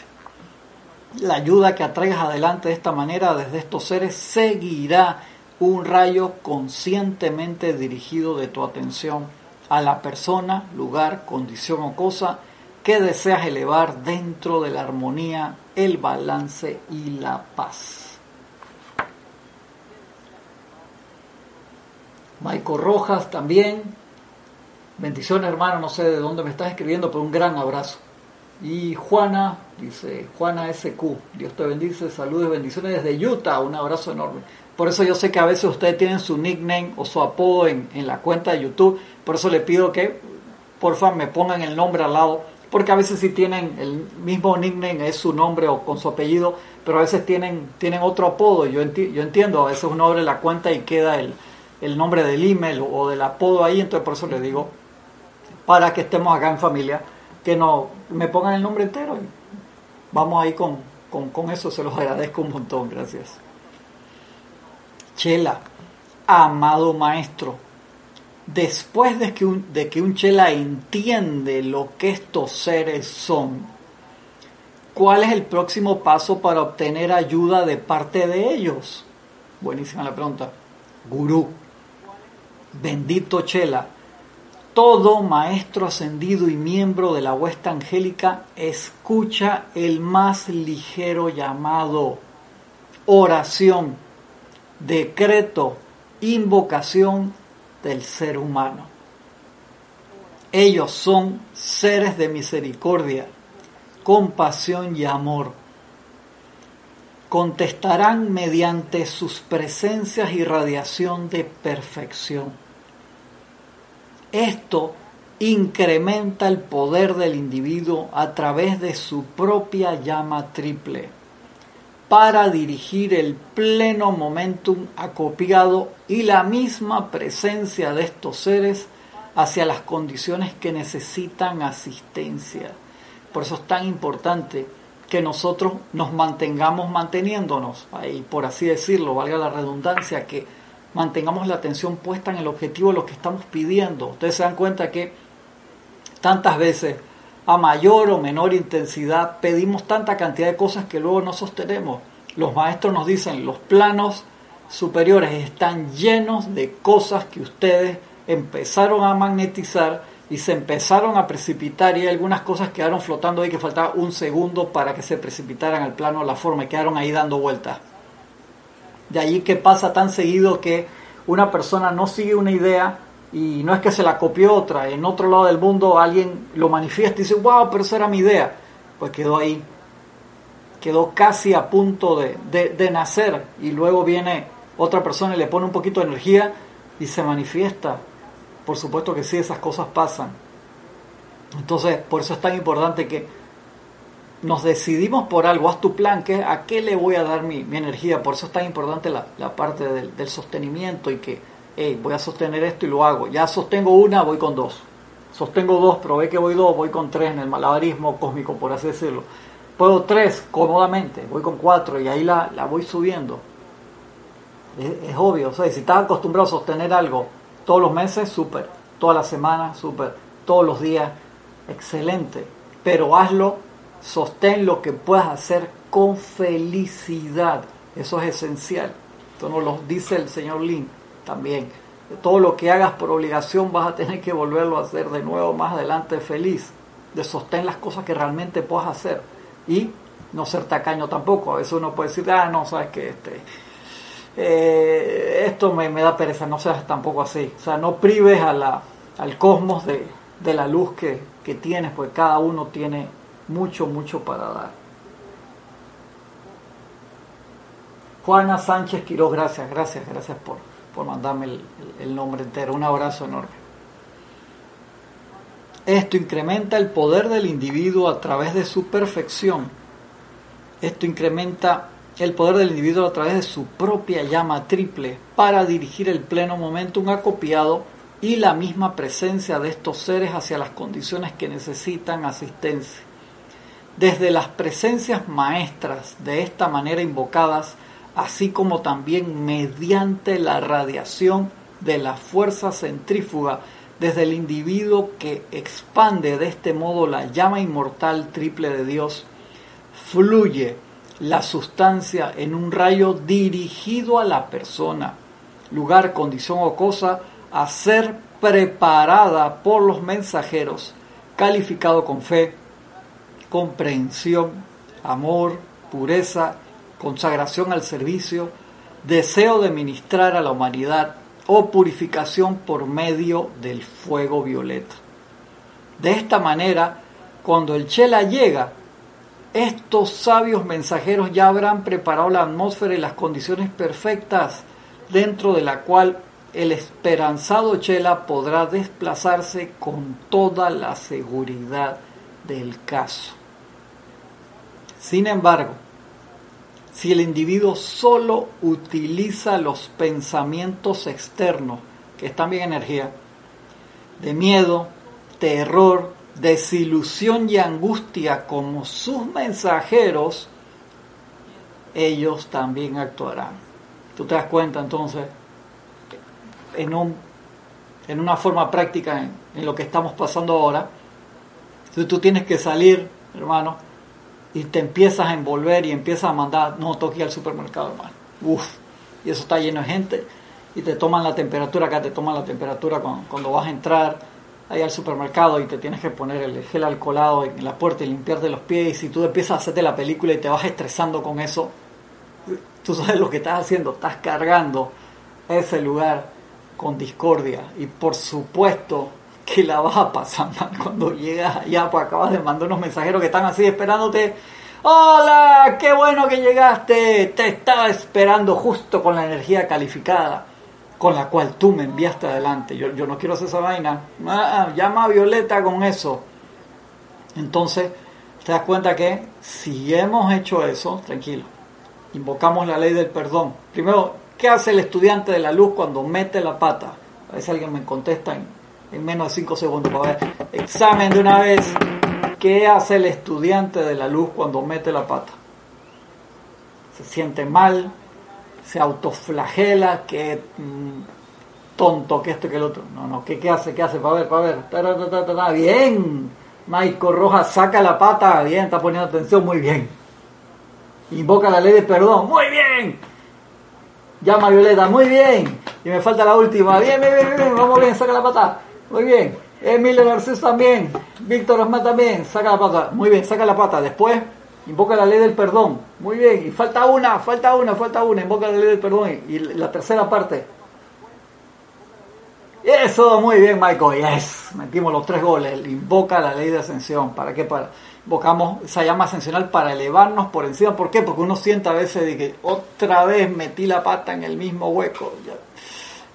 La ayuda que atraigas adelante de esta manera desde estos seres seguirá un rayo conscientemente dirigido de tu atención a la persona, lugar, condición o cosa que deseas elevar dentro de la armonía, el balance y la paz. Maico Rojas también Bendiciones hermano, no sé de dónde me estás escribiendo, pero un gran abrazo. Y Juana, dice Juana SQ, Dios te bendice, saludos, bendiciones desde Utah, un abrazo enorme. Por eso yo sé que a veces ustedes tienen su nickname o su apodo en, en la cuenta de YouTube, por eso le pido que por favor me pongan el nombre al lado, porque a veces si tienen el mismo nickname, es su nombre o con su apellido, pero a veces tienen, tienen otro apodo, yo, yo entiendo, a veces uno abre la cuenta y queda el, el nombre del email o del apodo ahí, entonces por eso le digo para que estemos acá en familia, que no me pongan el nombre entero. Vamos ahí con, con, eso, se los agradezco un montón, gracias. Chela, amado maestro, después de que, un, de que un chela entiende lo que estos seres son, ¿cuál es el próximo paso para obtener ayuda de parte de ellos? Buenísima la pregunta. Gurú, bendito chela, todo maestro ascendido y miembro de la huesta angélica escucha el más ligero llamado, oración, decreto, invocación del ser humano. Ellos son seres de misericordia, compasión y amor. Contestarán mediante sus presencias y radiación de perfección esto incrementa el poder del individuo a través de su propia llama triple para dirigir el pleno momentum acopiado y la misma presencia de estos seres hacia las condiciones que necesitan asistencia. Por eso es tan importante que nosotros nos mantengamos manteniéndonos, ahí por así decirlo, valga la redundancia, que mantengamos la atención puesta en el objetivo de lo que estamos pidiendo. Ustedes se dan cuenta que tantas veces, a mayor o menor intensidad, pedimos tanta cantidad de cosas que luego no sostenemos. Los maestros nos dicen, los planos superiores están llenos de cosas que ustedes empezaron a magnetizar y se empezaron a precipitar y algunas cosas quedaron flotando ahí que faltaba un segundo para que se precipitaran al plano de la forma y quedaron ahí dando vueltas. De allí que pasa tan seguido que una persona no sigue una idea y no es que se la copió otra, en otro lado del mundo alguien lo manifiesta y dice, wow, pero esa era mi idea. Pues quedó ahí, quedó casi a punto de, de nacer y luego viene otra persona y le pone un poquito de energía y se manifiesta por supuesto que sí, esas cosas pasan. Entonces, por eso es tan importante que nos decidimos por algo, haz tu plan, que a qué le voy a dar mi, energía. Por eso es tan importante la, parte del, sostenimiento y que, hey, voy a sostener esto y lo hago. Ya sostengo una, voy con dos. Sostengo dos, pero ve que voy dos, voy con tres en el malabarismo cósmico, por así decirlo. Puedo tres cómodamente, voy con cuatro y ahí la, voy subiendo. Es, es obvio, o sea, si estás acostumbrado a sostener algo todos los meses, súper. Todas las semanas, súper. Todos los días, excelente. Pero hazlo, sostén lo que puedas hacer con felicidad. Eso es esencial. Esto nos lo dice el señor Lin también. Todo lo que hagas por obligación vas a tener que volverlo a hacer de nuevo más adelante feliz. De sostén las cosas que realmente puedas hacer. Y no ser tacaño tampoco. A veces uno puede decir, ah, no, sabes que este eh, esto me, da pereza, no seas tampoco así. O sea, no prives al cosmos de, la luz que, que tienes, porque cada uno tiene mucho, mucho para dar. Juana Sánchez Quiroz, gracias, gracias, gracias por, por mandarme el nombre entero. Un abrazo enorme. Esto incrementa el poder del individuo a través de su perfección. Esto incrementa el poder del individuo a través de su propia llama triple para dirigir el pleno momentum acopiado y la misma presencia de estos seres hacia las condiciones que necesitan asistencia. Desde las presencias maestras de esta manera invocadas, así como también mediante la radiación de la fuerza centrífuga desde el individuo que expande de este modo la llama inmortal triple de Dios, fluye la sustancia en un rayo dirigido a la persona, lugar, condición o cosa a ser preparada por los mensajeros, calificado con fe, comprensión, amor, pureza, consagración al servicio, deseo de ministrar a la humanidad o purificación por medio del fuego violeta. De esta manera, cuando el Chela llega, estos sabios mensajeros ya habrán preparado la atmósfera y las condiciones perfectas dentro de la cual el esperanzado Chela podrá desplazarse con toda la seguridad del caso. Sin embargo, si el individuo solo utiliza los pensamientos externos, que están bien energía, de miedo, terror, desilusión y angustia como sus mensajeros, ellos también actuarán. Tú te das cuenta entonces, en, un, en una forma práctica en, lo que estamos pasando ahora, si tú tienes que salir, hermano, y te empiezas a envolver y empiezas a mandar, no toque al supermercado, hermano. Uf, y eso está lleno de gente. Y te toman la temperatura, acá te toman la temperatura cuando, cuando vas a entrar ahí al supermercado y te tienes que poner el gel alcoholado en la puerta y limpiarte los pies y si tú empiezas a hacerte la película y te vas estresando con eso, tú sabes lo que estás haciendo, estás cargando ese lugar con discordia y por supuesto que la vas a pasar cuando llegas allá, pues acabas de mandar unos mensajeros que están así esperándote. Hola, qué bueno que llegaste, te estaba esperando justo con la energía calificada con la cual tú me enviaste adelante. Yo, no quiero hacer esa vaina. Ah, llama a Violeta con eso. Entonces, te das cuenta que si hemos hecho eso, tranquilo, invocamos la ley del perdón. Primero, ¿qué hace el estudiante de la luz cuando mete la pata? A ver si alguien me contesta en, en menos de 5 segundos. Para ver, examen de una vez. ¿Qué hace el estudiante de la luz cuando mete la pata? Se siente mal, se autoflagela, que mm, tonto, que esto, que el otro. No, no, ¿qué, qué hace? ¿Qué hace? Para ver, para ver. bien. Michael Rojas saca la pata, bien, está poniendo atención, muy bien. Invoca la ley de perdón, muy bien. Llama a Violeta, muy bien. Y me falta la última, bien, bien, bien, bien, vamos bien, saca la pata, muy bien. Emilio Garcés también, Víctor Osma también, saca la pata, muy bien, saca la pata. Después, invoca la ley del perdón, muy bien. Y falta una, falta una, falta una, invoca la ley del perdón. Y la tercera parte, eso, muy bien, Michael. Yes, metimos los tres goles. Invoca la ley de ascensión. ¿Para qué? Para invocamos esa llama ascensional para elevarnos por encima. ¿Por qué? Porque uno siente a veces de que otra vez metí la pata en el mismo hueco.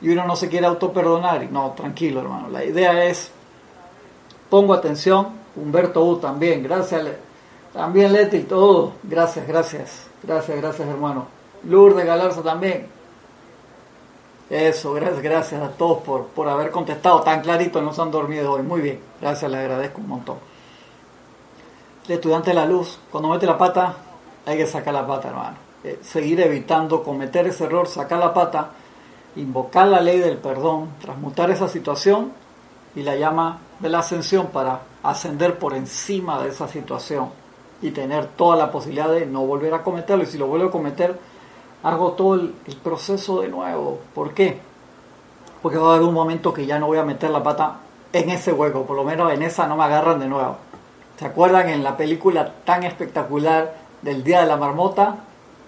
Y uno no se quiere autoperdonar. Y no, tranquilo, hermano. La idea es pongo atención. Humberto U también. Gracias. También Leti, todo. Gracias, gracias. Gracias, gracias, hermano. Lourdes Galarza también. Eso, gracias, gracias a todos por, por haber contestado tan clarito, no se han dormido hoy. Muy bien, gracias, les agradezco un montón. El estudiante de la luz, cuando mete la pata, hay que sacar la pata, hermano. Eh, seguir evitando cometer ese error, sacar la pata, invocar la ley del perdón, transmutar esa situación y la llama de la ascensión para ascender por encima de esa situación y tener toda la posibilidad de no volver a cometerlo. Y si lo vuelvo a cometer, hago todo el, proceso de nuevo. ¿Por qué? Porque va a haber un momento que ya no voy a meter la pata en ese hueco, por lo menos en esa no me agarran de nuevo. ¿Se acuerdan en la película tan espectacular del Día de la Marmota?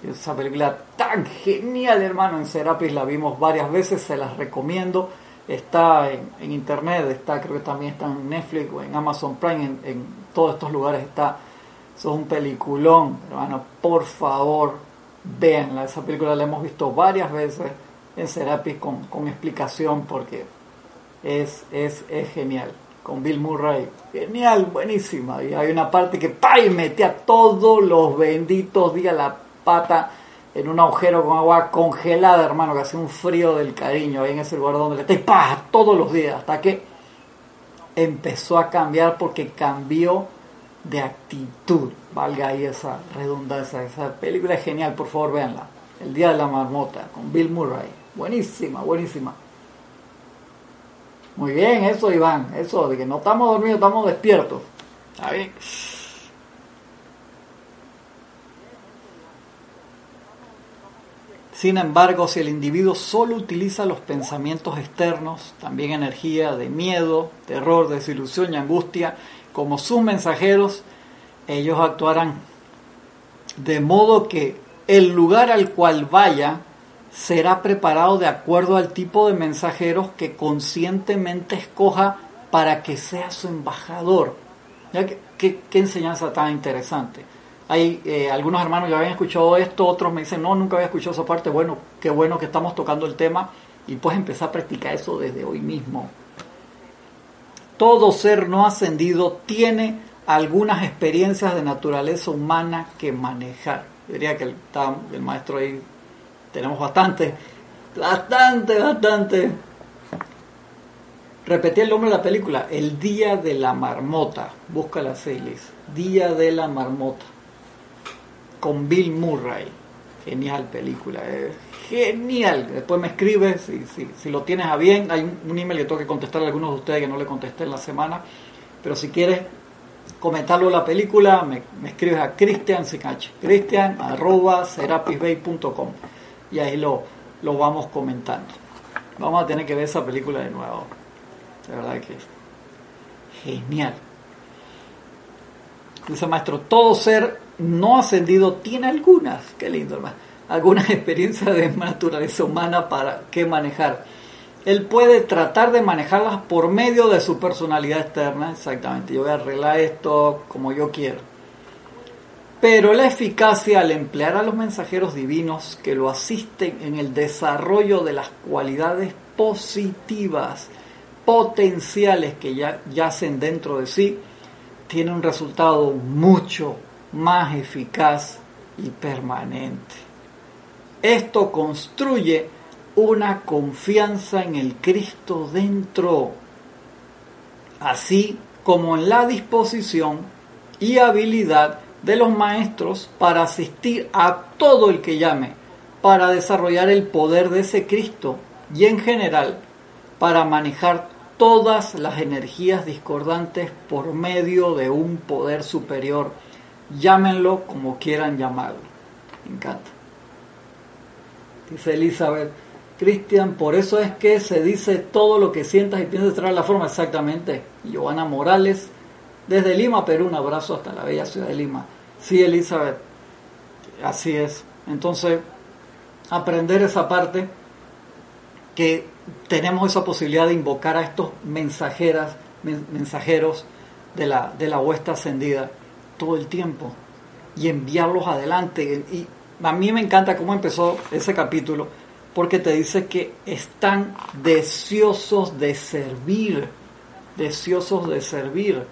Esa película tan genial, hermano, en Serapis la vimos varias veces, se las recomiendo. Está en, internet, está creo que también está en Netflix o en Amazon Prime, en, en todos estos lugares está. Eso es un peliculón, hermano, por favor, véanla, esa película la hemos visto varias veces en Serapis con, con explicación porque es, es, es, genial. Con Bill Murray, genial, buenísima. Y hay una parte que ¡pay! metía todos los benditos días la pata en un agujero con agua congelada, hermano, que hacía un frío del cariño ahí en ese lugar donde le estáis todos los días, hasta que empezó a cambiar porque cambió de actitud, valga ahí esa redundancia. Esa película es genial, por favor véanla. El Día de la Marmota, con Bill Murray. Buenísima, buenísima. Muy bien, eso Iván, eso de que no estamos dormidos, estamos despiertos. ¿Está bien? Sin embargo, si el individuo solo utiliza los pensamientos externos, también energía de miedo, terror, desilusión y angustia, como sus mensajeros, ellos actuarán de modo que el lugar al cual vaya será preparado de acuerdo al tipo de mensajeros que conscientemente escoja para que sea su embajador. ¿Qué, enseñanza tan interesante? Hay eh, algunos hermanos que habían escuchado esto, otros me dicen, no, nunca había escuchado esa parte. Bueno, qué bueno que estamos tocando el tema y puedes empezar a practicar eso desde hoy mismo todo ser no ascendido tiene algunas experiencias de naturaleza humana que manejar. Diría que el, maestro ahí tenemos bastante, bastante, bastante. Repetí el nombre de la película, El Día de la Marmota. Busca la Celis. Día de la Marmota. Con Bill Murray. Genial película. Eh genial. Después me escribes si, si, si, lo tienes a bien. Hay un, email que tengo que contestar a algunos de ustedes que no le contesté en la semana. Pero si quieres comentarlo la película, me, escribes a Cristian Cristian arroba serapisbay.com y ahí lo, lo vamos comentando. Vamos a tener que ver esa película de nuevo. De verdad que genial. Dice maestro, todo ser no ascendido tiene algunas. Qué lindo, hermano alguna experiencia de naturaleza humana para qué manejar. Él puede tratar de manejarlas por medio de su personalidad externa, exactamente, yo voy a arreglar esto como yo quiero. Pero la eficacia al emplear a los mensajeros divinos que lo asisten en el desarrollo de las cualidades positivas, potenciales que ya yacen dentro de sí, tiene un resultado mucho más eficaz y permanente. Esto construye una confianza en el Cristo dentro, así como en la disposición y habilidad de los maestros para asistir a todo el que llame para desarrollar el poder de ese Cristo y en general para manejar todas las energías discordantes por medio de un poder superior. Llámenlo como quieran llamarlo. Me encanta. Dice Elizabeth, Cristian, por eso es que se dice todo lo que sientas y piensas traer la forma exactamente. Giovanna Morales, desde Lima, Perú, un abrazo hasta la bella ciudad de Lima. Sí, Elizabeth, así es. Entonces, aprender esa parte que tenemos esa posibilidad de invocar a estos mensajeras, mensajeros de la, de la huesta ascendida todo el tiempo y enviarlos adelante. Y a mí me encanta cómo empezó ese capítulo, porque te dice que están deseosos de servir, deseosos de servir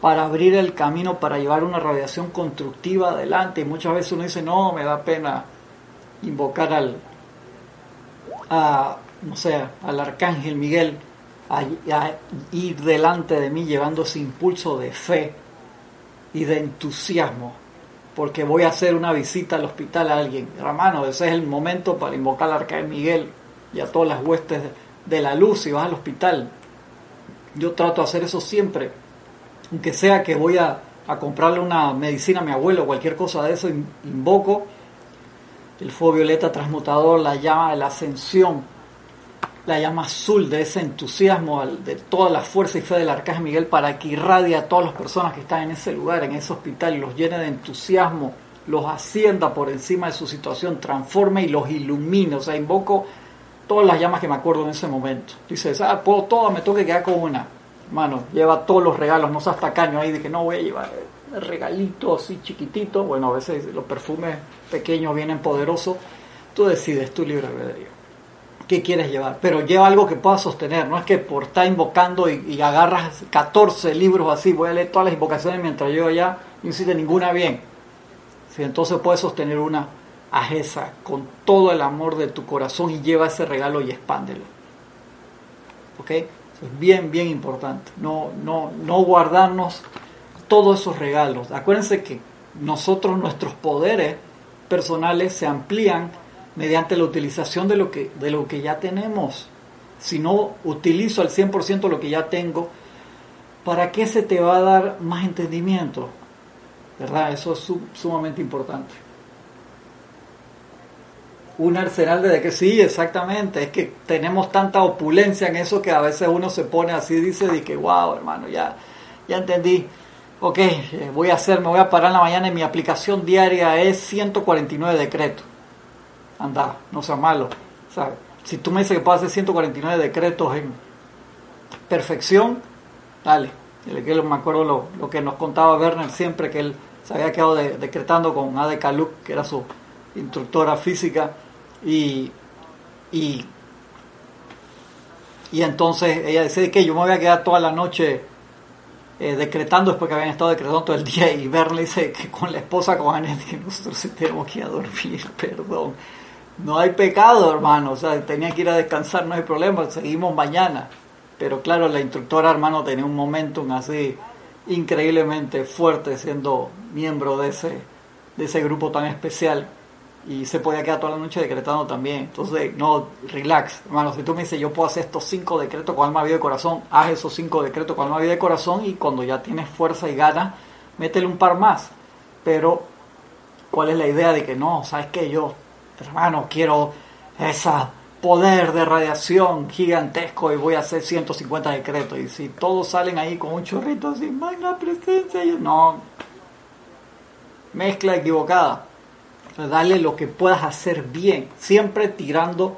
para abrir el camino, para llevar una radiación constructiva adelante. Y muchas veces uno dice, no, me da pena invocar al, a, no sé, al arcángel Miguel a, ir delante de mí llevando ese impulso de fe y de entusiasmo, porque voy a hacer una visita al hospital a alguien. Hermano, ese es el momento para invocar al arcángel Miguel y a todas las huestes de la luz y vas al hospital. Yo trato de hacer eso siempre, aunque sea que voy a, a comprarle una medicina a mi abuelo cualquier cosa de eso, invoco el fuego violeta transmutador, la llama de la ascensión, la llama azul de ese entusiasmo, de toda la fuerza y fe del Arcángel Miguel para que irradie a todas las personas que están en ese lugar, en ese hospital, y los llene de entusiasmo, los ascienda por encima de su situación, transforme y los ilumine. O sea, invoco todas las llamas que me acuerdo en ese momento. Dices, ah, puedo todas, me toque quedar con una. Mano, lleva todos los regalos, no seas tacaño ahí de que no voy a llevar regalito así chiquitito, bueno, a veces los perfumes pequeños vienen poderosos, tú decides, tu libre albedrío. ¿Qué quieres llevar? Pero lleva algo que pueda sostener, no es que por estar invocando y, agarras 14 libros así, voy a leer todas las invocaciones mientras yo allá no hiciste ninguna bien. Si entonces puedes sostener una ajeza con todo el amor de tu corazón y lleva ese regalo y expándelo. ¿Ok? es bien, bien importante. No, no, no guardarnos todos esos regalos. Acuérdense que nosotros, nuestros poderes personales se amplían mediante la utilización de lo que, de lo que ya tenemos. Si no utilizo al 100% lo que ya tengo, ¿para qué se te va a dar más entendimiento? ¿Verdad? Eso es sumamente importante. Un arsenal de que sí, exactamente. Es que tenemos tanta opulencia en eso que a veces uno se pone así dice de que, wow, hermano, ya, ya entendí ok, eh, voy a hacer, me voy a parar en la mañana y mi aplicación diaria es 149 decretos. Anda, no sea malo. O si tú me dices que puedo hacer 149 decretos en perfección, dale. Que me acuerdo lo, que nos contaba Werner siempre, que él se había quedado decretando con Ade Kaluk, que era su instructora física, y, y, y entonces ella decía que yo me voy a quedar toda la noche eh, decretando después que habían estado decretando todo el día y verle dice que con la esposa con Anet que nosotros tenemos que ir a dormir, perdón. No hay pecado, hermano, o sea, tenía que ir a descansar, no hay problema, seguimos mañana. Pero claro, la instructora, hermano, tenía un momentum así increíblemente fuerte siendo miembro de ese, de ese grupo tan especial y se podía quedar toda la noche decretando también. Entonces, no, relax, hermano. Si tú me dices, yo puedo hacer estos cinco decretos con alma, vida y corazón, haz esos cinco decretos con alma, vida y corazón y cuando ya tienes fuerza y ganas, métele un par más. Pero, ¿cuál es la idea de que no? ¿Sabes qué? Yo, hermano, quiero ese poder de radiación gigantesco y voy a hacer 150 decretos. Y si todos salen ahí con un chorrito así, magna presencia, yo, no. Mezcla equivocada Dale lo que puedas hacer bien, siempre tirando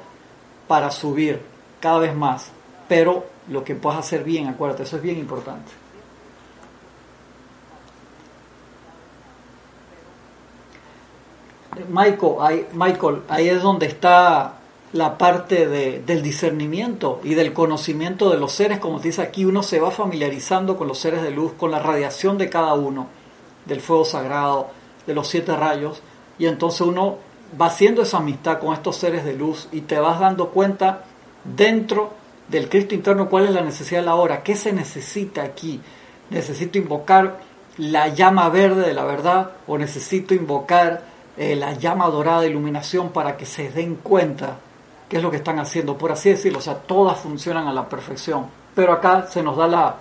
para subir cada vez más, pero lo que puedas hacer bien, acuérdate, eso es bien importante. Michael, ahí, Michael, ahí es donde está la parte de, del discernimiento y del conocimiento de los seres, como te dice aquí, uno se va familiarizando con los seres de luz, con la radiación de cada uno, del fuego sagrado, de los siete rayos, y entonces uno va haciendo esa amistad con estos seres de luz y te vas dando cuenta dentro del Cristo interno cuál es la necesidad de la hora, qué se necesita aquí. Necesito invocar la llama verde de la verdad o necesito invocar eh, la llama dorada de iluminación para que se den cuenta qué es lo que están haciendo, por así decirlo. O sea, todas funcionan a la perfección. Pero acá se nos da la,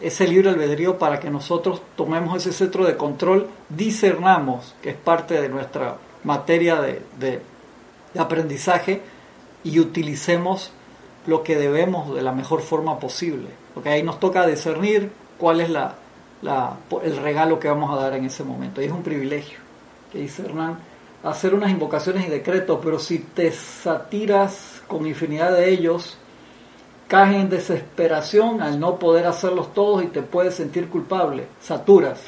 ese libre albedrío para que nosotros tomemos ese centro de control, discernamos, que es parte de nuestra materia de, de, aprendizaje, y utilicemos lo que debemos de la mejor forma posible. Porque ahí nos toca discernir cuál es la, la, el regalo que vamos a dar en ese momento. Y es un privilegio, que dice Hernán, hacer unas invocaciones y decretos, pero si te satiras con infinidad de ellos, caes en desesperación al no poder hacerlos todos y te puedes sentir culpable, saturas.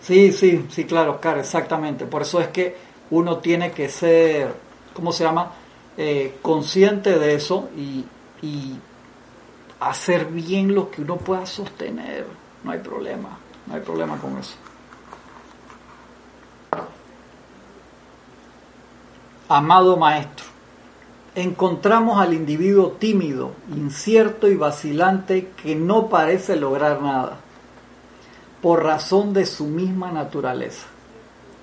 Sí, sí, sí, claro, Oscar, exactamente. Por eso es que uno tiene que ser, ¿cómo se llama? Eh, consciente de eso y, y hacer bien lo que uno pueda sostener. No hay problema, no hay problema con eso. Amado Maestro, encontramos al individuo tímido, incierto y vacilante que no parece lograr nada, por razón de su misma naturaleza.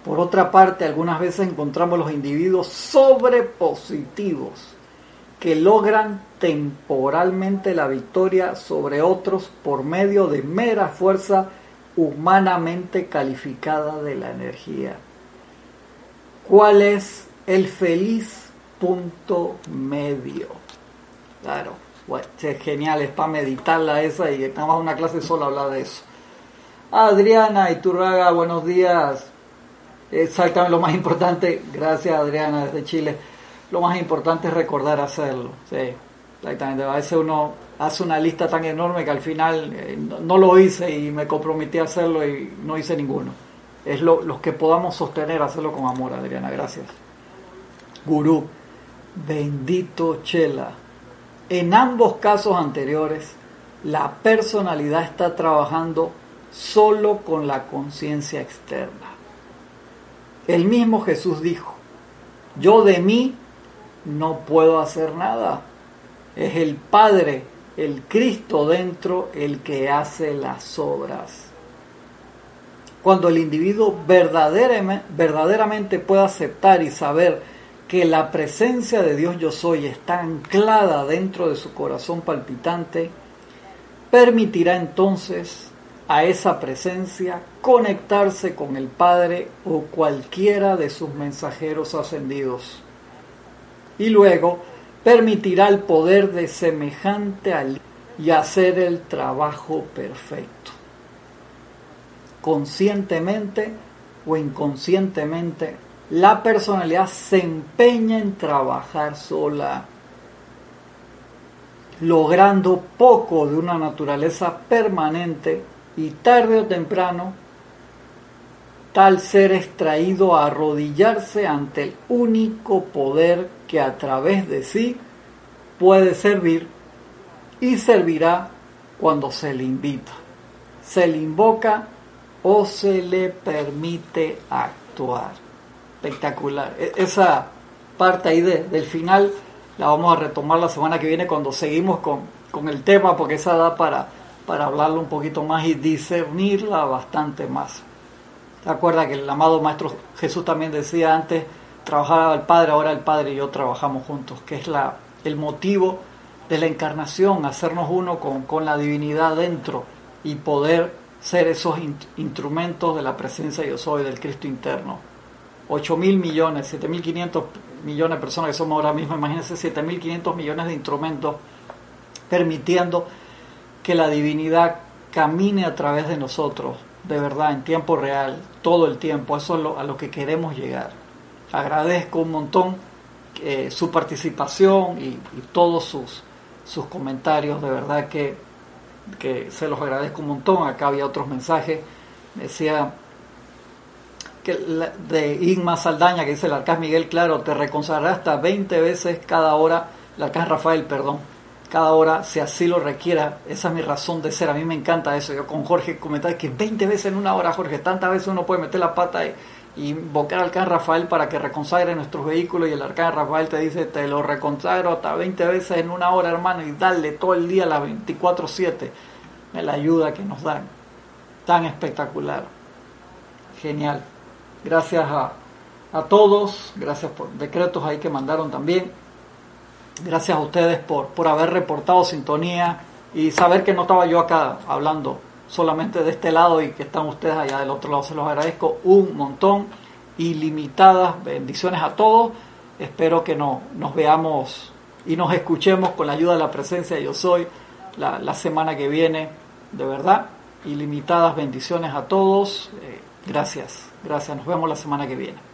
Por otra parte, algunas veces encontramos los individuos sobrepositivos, que logran temporalmente la victoria sobre otros por medio de mera fuerza humanamente calificada de la energía. ¿Cuál es el feliz punto medio. Claro, es genial, es para meditarla esa y nada más una clase sola hablar de eso. Adriana Iturraga, buenos días. Exactamente, lo más importante, gracias Adriana desde Chile, lo más importante es recordar hacerlo. Sí, exactamente. A veces uno hace una lista tan enorme que al final eh, no, lo hice y me comprometí a hacerlo y no hice ninguno. Es lo, los que podamos sostener, hacerlo con amor, Adriana, gracias. Gurú. Bendito Chela. En ambos casos anteriores, la personalidad está trabajando solo con la conciencia externa. El mismo Jesús dijo, yo de mí no puedo hacer nada. Es el Padre, el Cristo dentro, el que hace las obras. Cuando el individuo verdaderamente, verdaderamente puede aceptar y saber que la presencia de Dios yo soy está anclada dentro de su corazón palpitante, permitirá entonces a esa presencia conectarse con el Padre o cualquiera de sus mensajeros ascendidos. Y luego permitirá el poder de semejante al y hacer el trabajo perfecto. Conscientemente o inconscientemente la personalidad se empeña en trabajar sola, logrando poco de una naturaleza permanente y tarde o temprano tal ser extraído a arrodillarse ante el único poder que a través de sí puede servir y servirá cuando se le invita, se le invoca o se le permite actuar espectacular. E, esa parte ahí del final la vamos a retomar la semana que viene cuando seguimos con, con el tema, porque esa da para, para hablarlo un poquito más y discernirla bastante más. ¿Te acuerdas que el amado Maestro Jesús también decía antes, trabajaba el Padre, ahora el Padre y yo trabajamos juntos, que es la, el motivo de la encarnación, hacernos uno con, con la divinidad dentro y poder ser esos instrumentos de la presencia yo soy del Cristo interno. 8 mil millones, 7 mil 500 millones de personas que somos ahora mismo, imagínense 7 mil 500 millones de instrumentos permitiendo que la divinidad camine a través de nosotros, de verdad, en tiempo real, todo el tiempo. Eso es a lo que queremos llegar. Agradezco un montón eh, su participación y, todos sus, sus comentarios, de verdad que, que se los agradezco un montón. Acá había otros mensajes. Decía que de Igma Saldaña, que dice el arcángel Miguel, claro, te reconsagrará hasta 20 veces cada hora, el arcángel Rafael, perdón, cada hora, si así lo requiera. Esa es mi razón de ser. A mí me encanta eso. Yo con Jorge comentaba que 20 veces en una hora, Jorge, tantas veces uno puede meter la pata y, invocar al arcángel Rafael para que reconsagre nuestros vehículos y el arcángel Rafael te dice, te lo reconsagro hasta 20 veces en una hora, hermano, y dale todo el día, las 24-7. La ayuda que nos dan. Tan espectacular. Genial gracias a, a todos, gracias por decretos ahí que mandaron también. Gracias a ustedes por, por haber reportado sintonía y saber que no estaba yo acá hablando solamente de este lado y que están ustedes allá del otro lado. Se los agradezco un montón. Ilimitadas bendiciones a todos. Espero que no, nos veamos y nos escuchemos con la ayuda de la presencia de Yo Soy la, la semana que viene. De verdad, ilimitadas bendiciones a todos. Eh, gracias, gracias. Nos vemos la semana que viene.